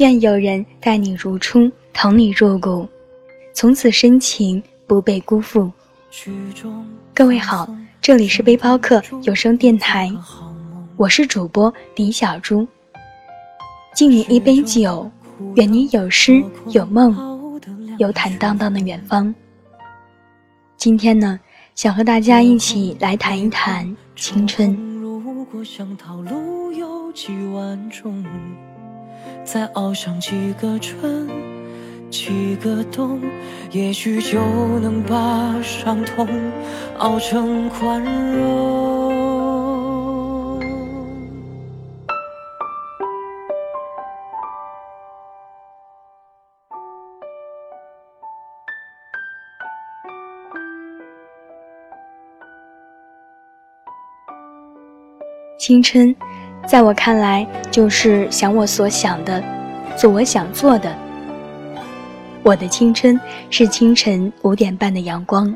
愿有人待你如初，疼你入骨，从此深情不被辜负。各位好，这里是背包客有声电台，我是主播李小猪。敬你一杯酒，愿你有诗有梦，有坦荡荡的远方。今天呢，想和大家一起来谈一谈青春。再熬上几个春，几个冬，也许就能把伤痛熬成宽容。青春。在我看来，就是想我所想的，做我想做的。我的青春是清晨五点半的阳光，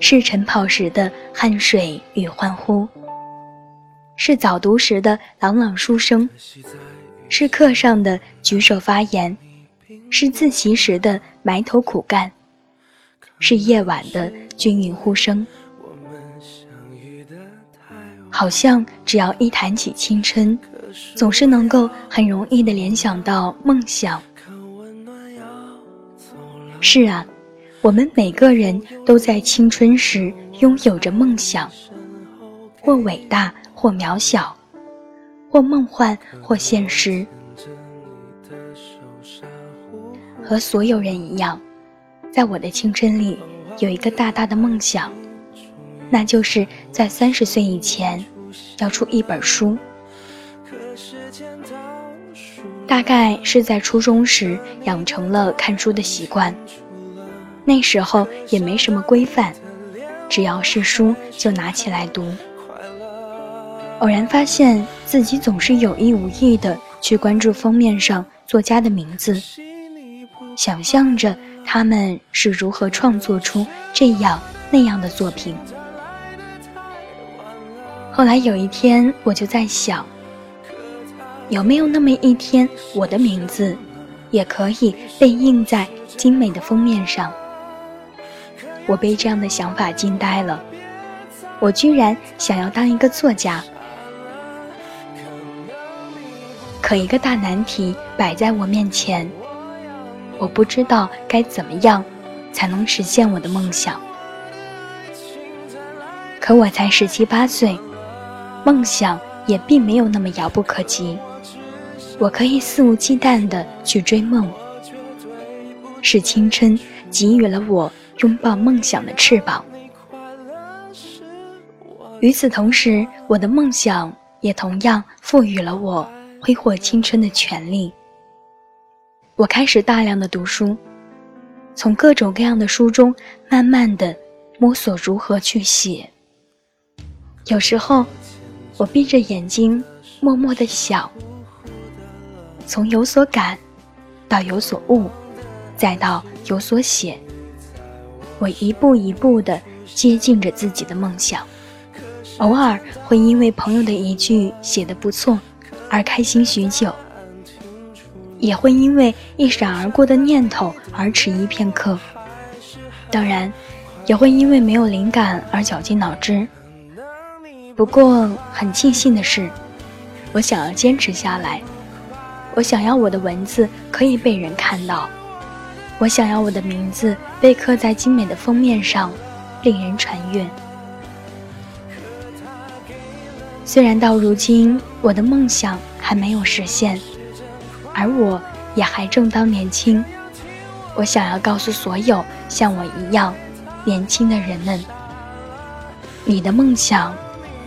是晨跑时的汗水与欢呼，是早读时的朗朗书声，是课上的举手发言，是自习时的埋头苦干，是夜晚的均匀呼声。好像只要一谈起青春，总是能够很容易的联想到梦想。是啊，我们每个人都在青春时拥有着梦想，或伟大，或渺小，或梦幻，或现实。和所有人一样，在我的青春里有一个大大的梦想，那就是在三十岁以前。要出一本书，大概是在初中时养成了看书的习惯。那时候也没什么规范，只要是书就拿起来读。偶然发现自己总是有意无意的去关注封面上作家的名字，想象着他们是如何创作出这样那样的作品。后来有一天，我就在想，有没有那么一天，我的名字也可以被印在精美的封面上？我被这样的想法惊呆了。我居然想要当一个作家，可一个大难题摆在我面前，我不知道该怎么样才能实现我的梦想。可我才十七八岁。梦想也并没有那么遥不可及，我可以肆无忌惮地去追梦。是青春给予了我拥抱梦想的翅膀。与此同时，我的梦想也同样赋予了我挥霍青春的权利。我开始大量的读书，从各种各样的书中慢慢的摸索如何去写。有时候。我闭着眼睛，默默的想，从有所感，到有所悟，再到有所写，我一步一步的接近着自己的梦想。偶尔会因为朋友的一句写的不错而开心许久，也会因为一闪而过的念头而迟疑片刻。当然，也会因为没有灵感而绞尽脑汁。不过很庆幸的是，我想要坚持下来。我想要我的文字可以被人看到，我想要我的名字被刻在精美的封面上，令人传阅。虽然到如今我的梦想还没有实现，而我也还正当年轻，我想要告诉所有像我一样年轻的人们：你的梦想。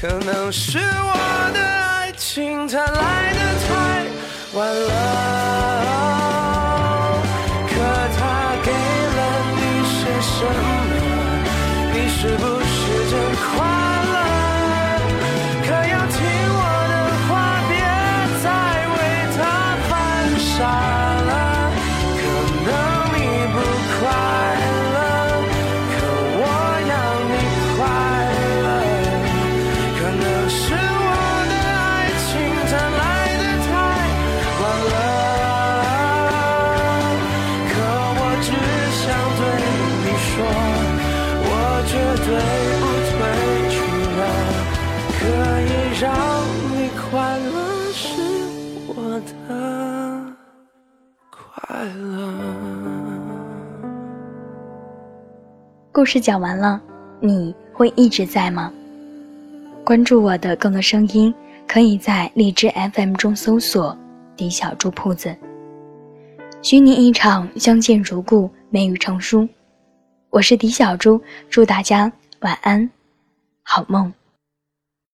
可能是我的爱情它来的太晚了，可它给了你些什么？你是不是真快？我绝对不退出了可以让你快乐是我的快乐故事讲完了，你会一直在吗？关注我的更多声音，可以在荔枝 FM 中搜索“李小猪铺子”。许你一场相见如故，美语成书。我是狄小猪，祝大家晚安，好梦。